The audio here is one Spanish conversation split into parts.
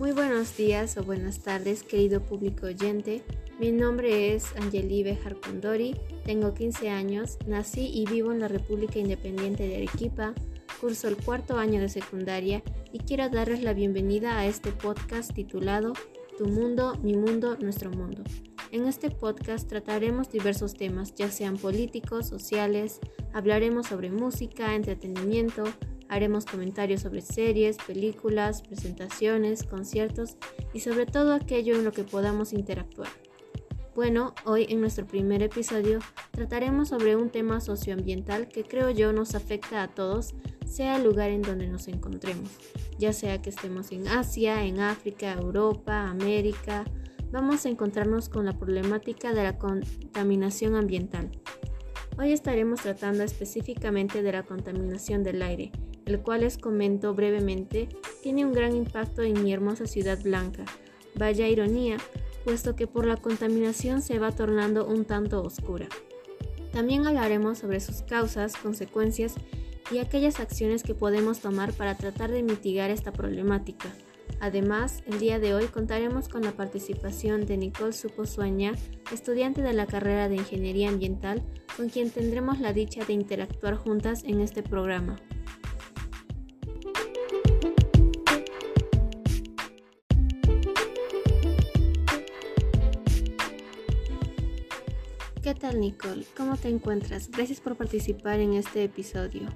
Muy buenos días o buenas tardes, querido público oyente. Mi nombre es Angelive Harkondori, tengo 15 años, nací y vivo en la República Independiente de Arequipa, curso el cuarto año de secundaria y quiero darles la bienvenida a este podcast titulado Tu mundo, mi mundo, nuestro mundo. En este podcast trataremos diversos temas, ya sean políticos, sociales, hablaremos sobre música, entretenimiento, Haremos comentarios sobre series, películas, presentaciones, conciertos y sobre todo aquello en lo que podamos interactuar. Bueno, hoy en nuestro primer episodio trataremos sobre un tema socioambiental que creo yo nos afecta a todos, sea el lugar en donde nos encontremos, ya sea que estemos en Asia, en África, Europa, América, vamos a encontrarnos con la problemática de la contaminación ambiental. Hoy estaremos tratando específicamente de la contaminación del aire, el cual les comento brevemente, tiene un gran impacto en mi hermosa ciudad blanca. Vaya ironía, puesto que por la contaminación se va tornando un tanto oscura. También hablaremos sobre sus causas, consecuencias y aquellas acciones que podemos tomar para tratar de mitigar esta problemática. Además, el día de hoy contaremos con la participación de Nicole Suposueña, estudiante de la carrera de Ingeniería Ambiental, con quien tendremos la dicha de interactuar juntas en este programa. Nicole? ¿Cómo te encuentras? Gracias por participar en este episodio.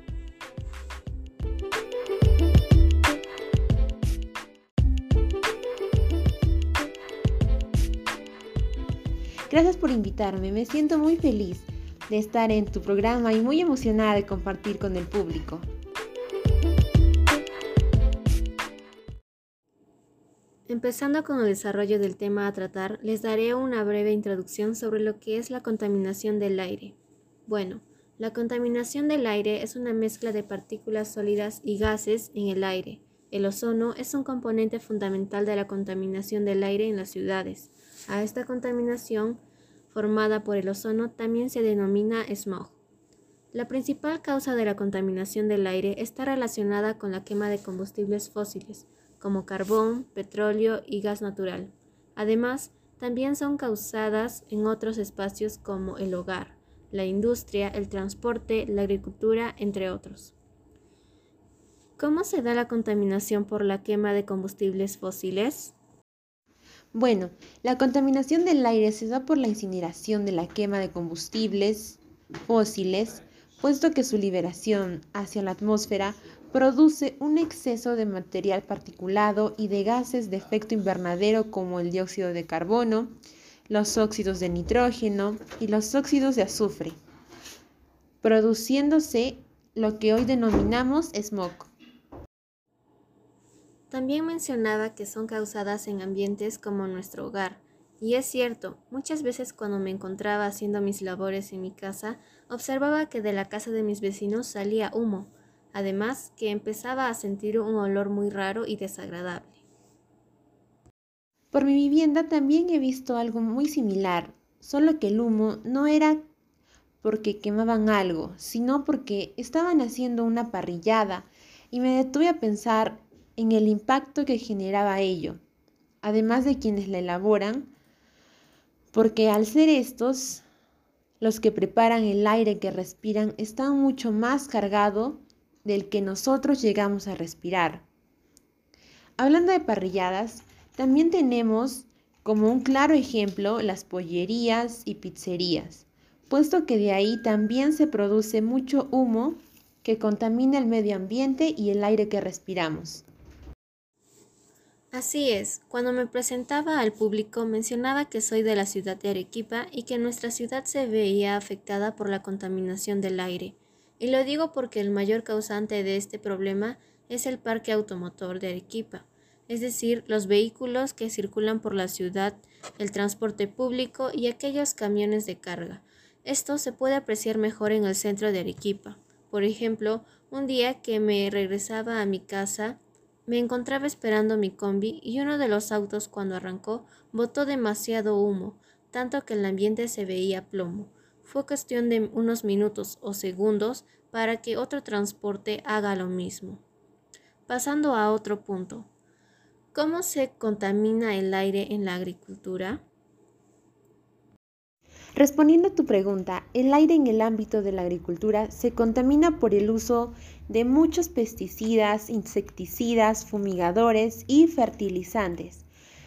Gracias por invitarme, me siento muy feliz de estar en tu programa y muy emocionada de compartir con el público. Empezando con el desarrollo del tema a tratar, les daré una breve introducción sobre lo que es la contaminación del aire. Bueno, la contaminación del aire es una mezcla de partículas sólidas y gases en el aire. El ozono es un componente fundamental de la contaminación del aire en las ciudades. A esta contaminación formada por el ozono también se denomina smog. La principal causa de la contaminación del aire está relacionada con la quema de combustibles fósiles, como carbón, petróleo y gas natural. Además, también son causadas en otros espacios como el hogar, la industria, el transporte, la agricultura, entre otros. ¿Cómo se da la contaminación por la quema de combustibles fósiles? Bueno, la contaminación del aire se da por la incineración de la quema de combustibles fósiles, puesto que su liberación hacia la atmósfera produce un exceso de material particulado y de gases de efecto invernadero como el dióxido de carbono, los óxidos de nitrógeno y los óxidos de azufre, produciéndose lo que hoy denominamos smog. También mencionaba que son causadas en ambientes como nuestro hogar. Y es cierto, muchas veces cuando me encontraba haciendo mis labores en mi casa, observaba que de la casa de mis vecinos salía humo, además que empezaba a sentir un olor muy raro y desagradable. Por mi vivienda también he visto algo muy similar, solo que el humo no era porque quemaban algo, sino porque estaban haciendo una parrillada y me detuve a pensar en el impacto que generaba ello, además de quienes la elaboran, porque al ser estos, los que preparan el aire que respiran, están mucho más cargado del que nosotros llegamos a respirar. Hablando de parrilladas, también tenemos como un claro ejemplo las pollerías y pizzerías, puesto que de ahí también se produce mucho humo que contamina el medio ambiente y el aire que respiramos. Así es, cuando me presentaba al público mencionaba que soy de la ciudad de Arequipa y que nuestra ciudad se veía afectada por la contaminación del aire. Y lo digo porque el mayor causante de este problema es el parque automotor de Arequipa, es decir, los vehículos que circulan por la ciudad, el transporte público y aquellos camiones de carga. Esto se puede apreciar mejor en el centro de Arequipa. Por ejemplo, un día que me regresaba a mi casa, me encontraba esperando mi combi y uno de los autos cuando arrancó botó demasiado humo, tanto que el ambiente se veía plomo. Fue cuestión de unos minutos o segundos para que otro transporte haga lo mismo. Pasando a otro punto. ¿Cómo se contamina el aire en la agricultura? Respondiendo a tu pregunta, el aire en el ámbito de la agricultura se contamina por el uso de muchos pesticidas, insecticidas, fumigadores y fertilizantes,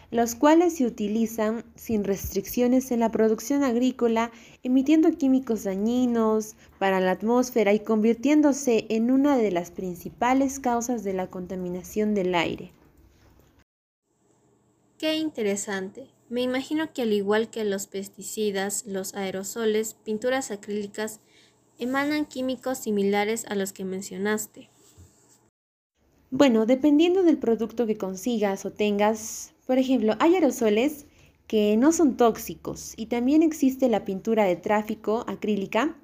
los cuales se utilizan sin restricciones en la producción agrícola, emitiendo químicos dañinos para la atmósfera y convirtiéndose en una de las principales causas de la contaminación del aire. Qué interesante. Me imagino que al igual que los pesticidas, los aerosoles, pinturas acrílicas, emanan químicos similares a los que mencionaste. Bueno, dependiendo del producto que consigas o tengas, por ejemplo, hay aerosoles que no son tóxicos y también existe la pintura de tráfico acrílica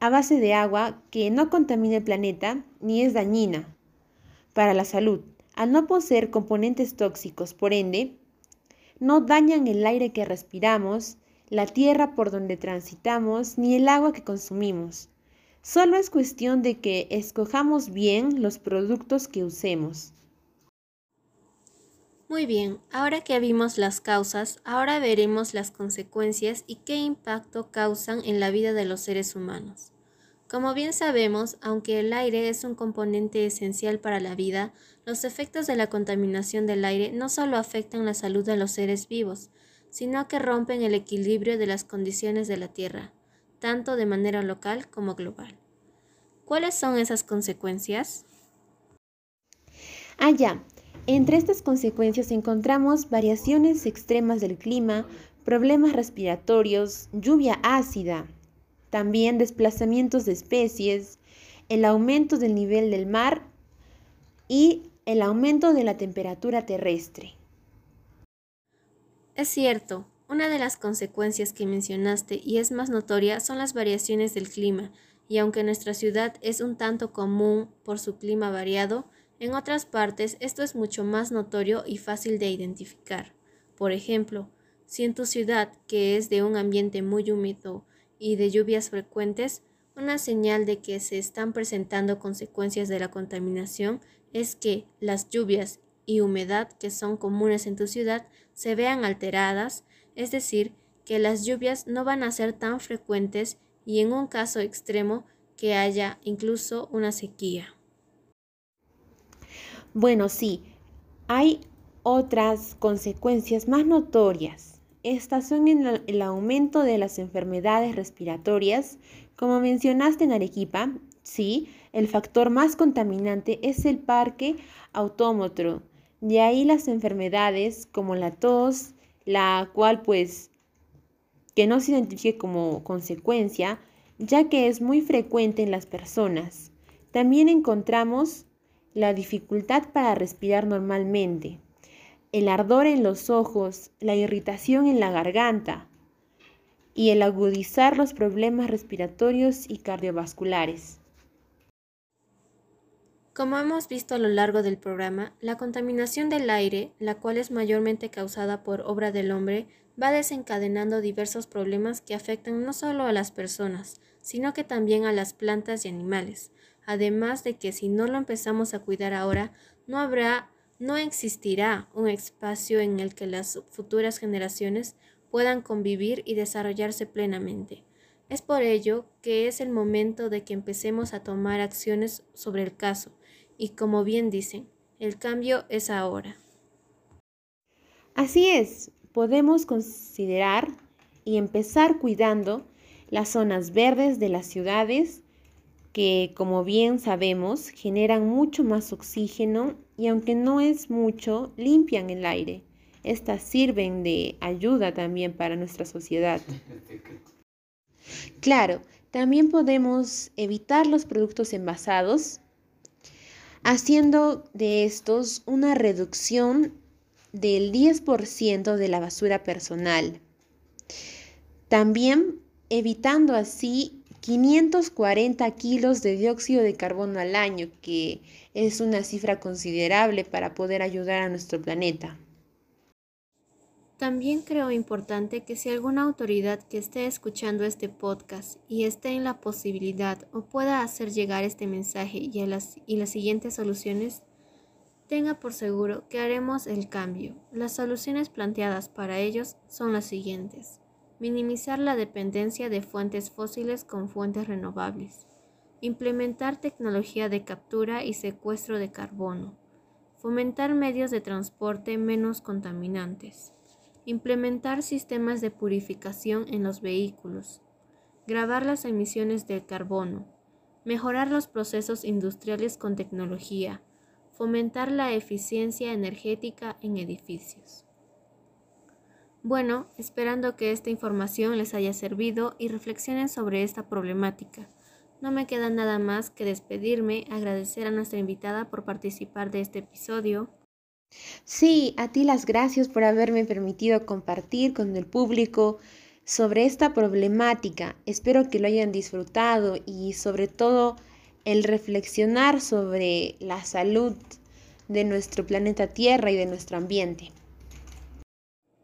a base de agua que no contamina el planeta ni es dañina para la salud, al no poseer componentes tóxicos, por ende, no dañan el aire que respiramos, la tierra por donde transitamos, ni el agua que consumimos. Solo es cuestión de que escojamos bien los productos que usemos. Muy bien, ahora que vimos las causas, ahora veremos las consecuencias y qué impacto causan en la vida de los seres humanos. Como bien sabemos, aunque el aire es un componente esencial para la vida, los efectos de la contaminación del aire no solo afectan la salud de los seres vivos, sino que rompen el equilibrio de las condiciones de la Tierra, tanto de manera local como global. ¿Cuáles son esas consecuencias? Allá, ah, entre estas consecuencias encontramos variaciones extremas del clima, problemas respiratorios, lluvia ácida, también desplazamientos de especies, el aumento del nivel del mar y el aumento de la temperatura terrestre. Es cierto, una de las consecuencias que mencionaste y es más notoria son las variaciones del clima, y aunque nuestra ciudad es un tanto común por su clima variado, en otras partes esto es mucho más notorio y fácil de identificar. Por ejemplo, si en tu ciudad, que es de un ambiente muy húmedo y de lluvias frecuentes, una señal de que se están presentando consecuencias de la contaminación es que las lluvias y humedad que son comunes en tu ciudad se vean alteradas, es decir, que las lluvias no van a ser tan frecuentes y en un caso extremo que haya incluso una sequía. Bueno, sí, hay otras consecuencias más notorias estas son el, aumento de las enfermedades respiratorias. Como mencionaste en Arequipa, sí, el factor más contaminante es el parque autómetro. De ahí las enfermedades como la tos, la cual pues que no se identifique como consecuencia, ya que es muy frecuente en las personas. También encontramos la dificultad para respirar normalmente el ardor en los ojos, la irritación en la garganta y el agudizar los problemas respiratorios y cardiovasculares. Como hemos visto a lo largo del programa, la contaminación del aire, la cual es mayormente causada por obra del hombre, va desencadenando diversos problemas que afectan no solo a las personas, sino que también a las plantas y animales, además de que si no lo empezamos a cuidar ahora, no habrá no existirá un espacio en el que las futuras generaciones puedan convivir y desarrollarse plenamente. Es por ello que es el momento de que empecemos a tomar acciones sobre el caso, y como bien dicen, el cambio es ahora. Así es, podemos considerar y empezar cuidando las zonas verdes de las ciudades que, como bien sabemos, generan mucho más oxígeno y aunque no es mucho, limpian el aire. Estas sirven de ayuda también para nuestra sociedad. Claro, también podemos evitar los productos envasados, haciendo de estos una reducción del 10% de la basura personal. También evitando así 540 kilos de dióxido de carbono al año, que es una cifra considerable para poder ayudar a nuestro planeta. También creo importante que si alguna autoridad que esté escuchando este podcast y esté en la posibilidad o pueda hacer llegar este mensaje y, las, y las siguientes soluciones, tenga por seguro que haremos el cambio. Las soluciones planteadas para ellos son las siguientes. Minimizar la dependencia de fuentes fósiles con fuentes renovables. Implementar tecnología de captura y secuestro de carbono. Fomentar medios de transporte menos contaminantes. Implementar sistemas de purificación en los vehículos. Grabar las emisiones del carbono. Mejorar los procesos industriales con tecnología. Fomentar la eficiencia energética en edificios. Bueno, esperando que esta información les haya servido y reflexionen sobre esta problemática. No me queda nada más que despedirme, agradecer a nuestra invitada por participar de este episodio. Sí, a ti las gracias por haberme permitido compartir con el público sobre esta problemática. Espero que lo hayan disfrutado y sobre todo el reflexionar sobre la salud de nuestro planeta Tierra y de nuestro ambiente.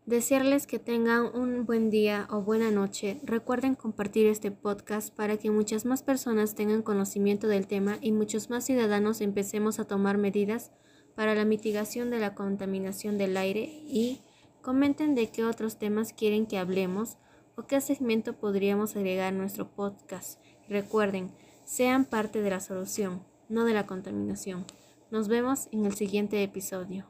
Desearles que tengan un buen día o buena noche. Recuerden compartir este podcast para que muchas más personas tengan conocimiento del tema y muchos más ciudadanos empecemos a tomar medidas para la mitigación de la contaminación del aire y comenten de qué otros temas quieren que hablemos o qué segmento podríamos agregar a nuestro podcast. Recuerden, sean parte de la solución, no de la contaminación. Nos vemos en el siguiente episodio.